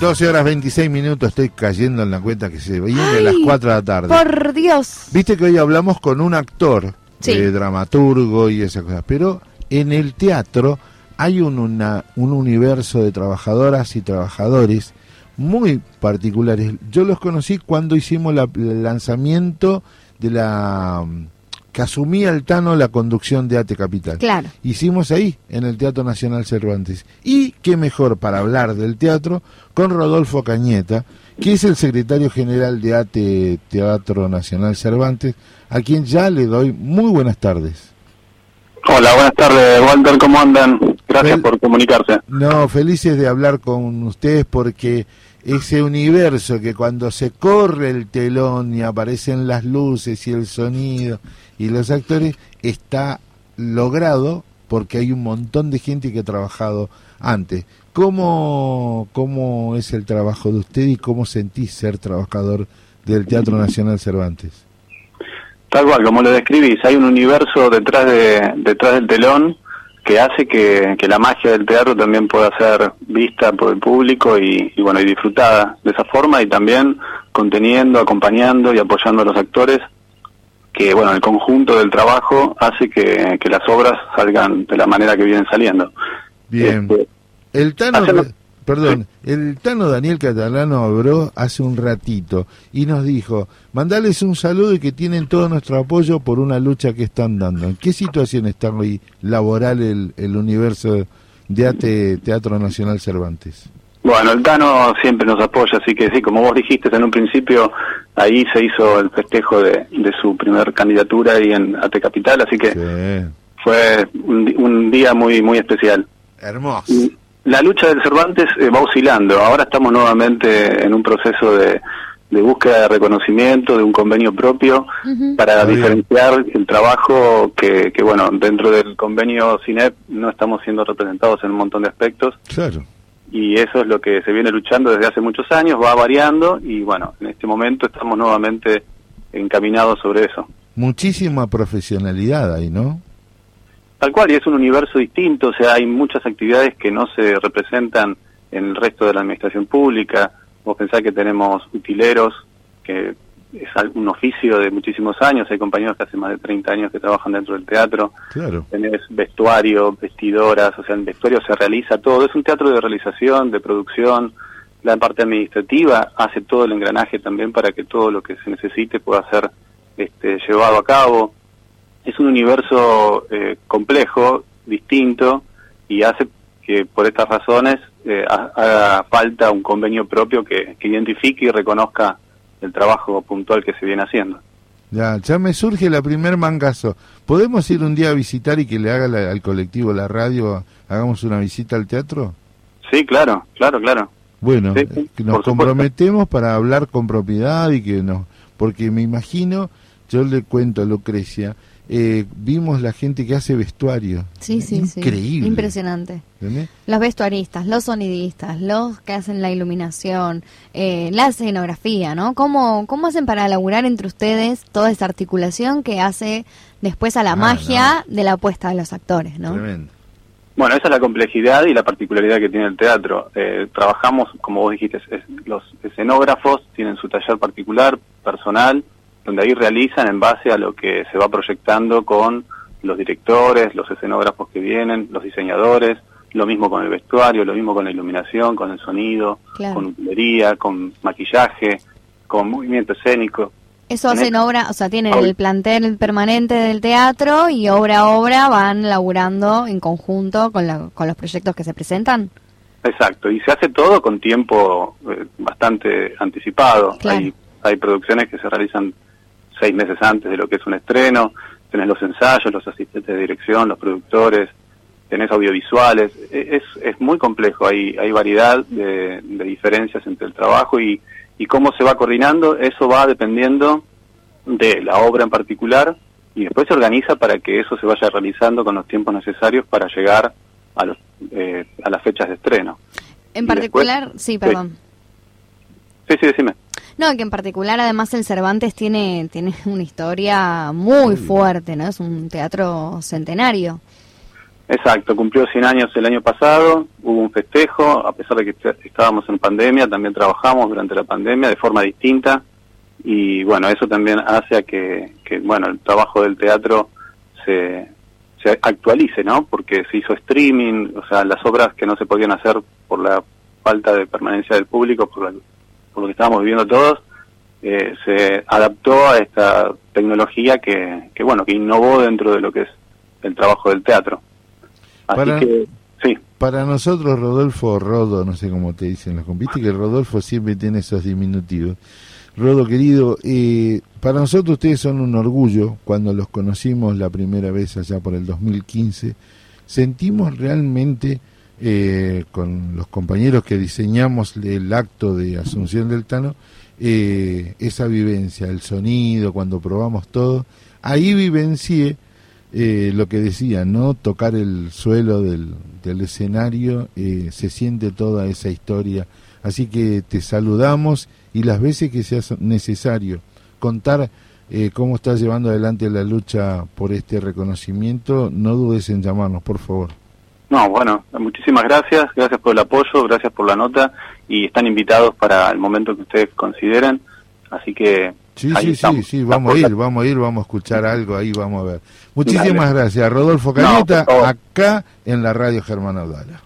12 horas 26 minutos, estoy cayendo en la cuenta que se viene a las 4 de la tarde. Por Dios. Viste que hoy hablamos con un actor, Sí. eh, dramaturgo y esas cosas, pero en el teatro hay un, una- un universo de trabajadoras y trabajadores muy particulares. Yo los conocí cuando hicimos la- el lanzamiento de la que asumía el Tano la conducción de Ate Capital. Claro. Hicimos ahí, en el Teatro Nacional Cervantes. Y qué mejor para hablar del teatro con Rodolfo Cañeta, que es el secretario general de ATE Teatro Nacional Cervantes, a quien ya le doy muy buenas tardes. Hola, buenas tardes, Walter, ¿cómo andan? Gracias por comunicarse. No, felices de hablar con ustedes porque ese universo que cuando se corre el telón y aparecen las luces y el sonido y los actores está logrado porque hay un montón de gente que ha trabajado antes. ¿Cómo, cómo es el trabajo de usted y cómo sentís ser trabajador del Teatro Nacional Cervantes? Tal cual, como lo describís, hay un universo detrás de detrás del telón que hace que, que la magia del teatro también pueda ser vista por el público y, y, bueno y disfrutada de esa forma y también conteniendo, acompañando y apoyando a los actores que bueno el conjunto del trabajo hace que, que las obras salgan de la manera que vienen saliendo. Bien. Este, El Tano, perdón, el Tano Daniel Catalano habló hace un ratito y nos dijo, mandales un saludo y que tienen todo nuestro apoyo por una lucha que están dando. ¿En qué situación está hoy laboral el, el universo de ATE Teatro Nacional Cervantes? Bueno, el Tano siempre nos apoya, así que sí, como vos dijiste en un principio, ahí se hizo el festejo de, de su primer candidatura ahí en AT Capital, así que Sí. fue un, un día muy muy especial. Hermoso. Y La lucha del Cervantes eh, va oscilando, ahora estamos nuevamente en un proceso de, de búsqueda de reconocimiento, de un convenio propio, para bien. diferenciar el trabajo que, que, bueno, dentro del convenio CINEP no estamos siendo representados en un montón de aspectos Claro. y eso es lo que se viene luchando desde hace muchos años, va variando y bueno, en este momento estamos nuevamente encaminados sobre eso. Muchísima profesionalidad ahí, ¿no? Tal cual, y es un universo distinto, o sea, hay muchas actividades que no se representan en el resto de la administración pública. Vos pensás que tenemos utileros, que es un oficio de muchísimos años, hay compañeros que hace más de 30 años que trabajan dentro del teatro. Claro. tenés vestuario, vestidoras, o sea, el vestuario se realiza todo, es un teatro de realización, de producción, la parte administrativa hace todo el engranaje también para que todo lo que se necesite pueda ser este, llevado a cabo. Es un universo eh, complejo, distinto, y hace que por estas razones eh, ha- haga falta un convenio propio que, que identifique y reconozca el trabajo puntual que se viene haciendo. Ya, ya me surge la primer mangazo. ¿Podemos ir un día a visitar y que le haga la- al colectivo la radio, hagamos una visita al teatro? Sí, claro, claro, claro. Bueno, Sí, eh, sí, nos comprometemos para hablar con propiedad y que no, porque me imagino, yo le cuento a Lucrecia, eh, vimos la gente que hace vestuario. Sí, sí, sí. Increíble. Impresionante. ¿entendés? Los vestuaristas, los sonidistas, los que hacen la iluminación, eh, la escenografía, ¿no? ¿Cómo, ¿Cómo hacen para laburar entre ustedes toda esa articulación que hace después a la Ah, magia de la apuesta de los actores, ¿no? Tremendo. Bueno, esa es la complejidad y la particularidad que tiene el teatro. Eh, trabajamos, como vos dijiste, es- los escenógrafos tienen su taller particular, personal, donde ahí realizan en base a lo que se va proyectando con los directores, los escenógrafos que vienen, los diseñadores, lo mismo con el vestuario, lo mismo con la iluminación, con el sonido, Claro. con utilería, con maquillaje, con movimiento escénico. Eso En hacen obra, o sea, tienen el plantel permanente del teatro y obra a obra van laburando en conjunto con, la- con los proyectos que se presentan. Exacto, y se hace todo con tiempo eh, bastante anticipado. Claro. Hay, hay producciones que se realizan seis meses antes de lo que es un estreno, tenés los ensayos, los asistentes de dirección, los productores, tenés audiovisuales, E- es, es muy complejo, hay, hay variedad de, de diferencias entre el trabajo y, y cómo se va coordinando, eso va dependiendo de la obra en particular y después se organiza para que eso se vaya realizando con los tiempos necesarios para llegar a, los, eh, a las fechas de estreno. En Y particular, después- sí, perdón. Sí, sí, decime. No, que en particular además el Cervantes tiene, tiene una historia muy fuerte, ¿no? Es un teatro centenario. Exacto, cumplió 100 años el año pasado, hubo un festejo, a pesar de que estábamos en pandemia, también trabajamos durante la pandemia de forma distinta y bueno, eso también hace a que, que bueno, el trabajo del teatro se, se actualice, ¿no? Porque se hizo streaming, o sea, las obras que no se podían hacer por la falta de permanencia del público, por, por lo que estábamos viviendo todos, eh, se adaptó a esta tecnología que, que, bueno, que innovó dentro de lo que es el trabajo del teatro para, sí. Para nosotros, Rodolfo, Rodo, no sé cómo te dicen los compiste que Rodolfo siempre tiene esos diminutivos. Rodo, querido, eh, para nosotros ustedes son un orgullo. Cuando los conocimos la primera vez allá por el 2015, sentimos realmente eh, con los compañeros que diseñamos el acto de Asunción del Tano, eh, esa vivencia, el sonido, cuando probamos todo. Ahí vivencié eh, lo que decía, ¿no? Tocar el suelo del, del escenario, eh, se siente toda esa historia. Así que te saludamos y las veces que sea necesario contar eh, cómo estás llevando adelante la lucha por este reconocimiento, no dudes en llamarnos, por favor. No, bueno, muchísimas gracias, gracias por el apoyo, gracias por la nota y están invitados para el momento que ustedes consideren. Así que Sí, sí, sí, sí, vamos a ir, vamos a ir, vamos a escuchar algo ahí, vamos a ver. Muchísimas gracias, Rodolfo Caneta, acá en la radio Germán Audala.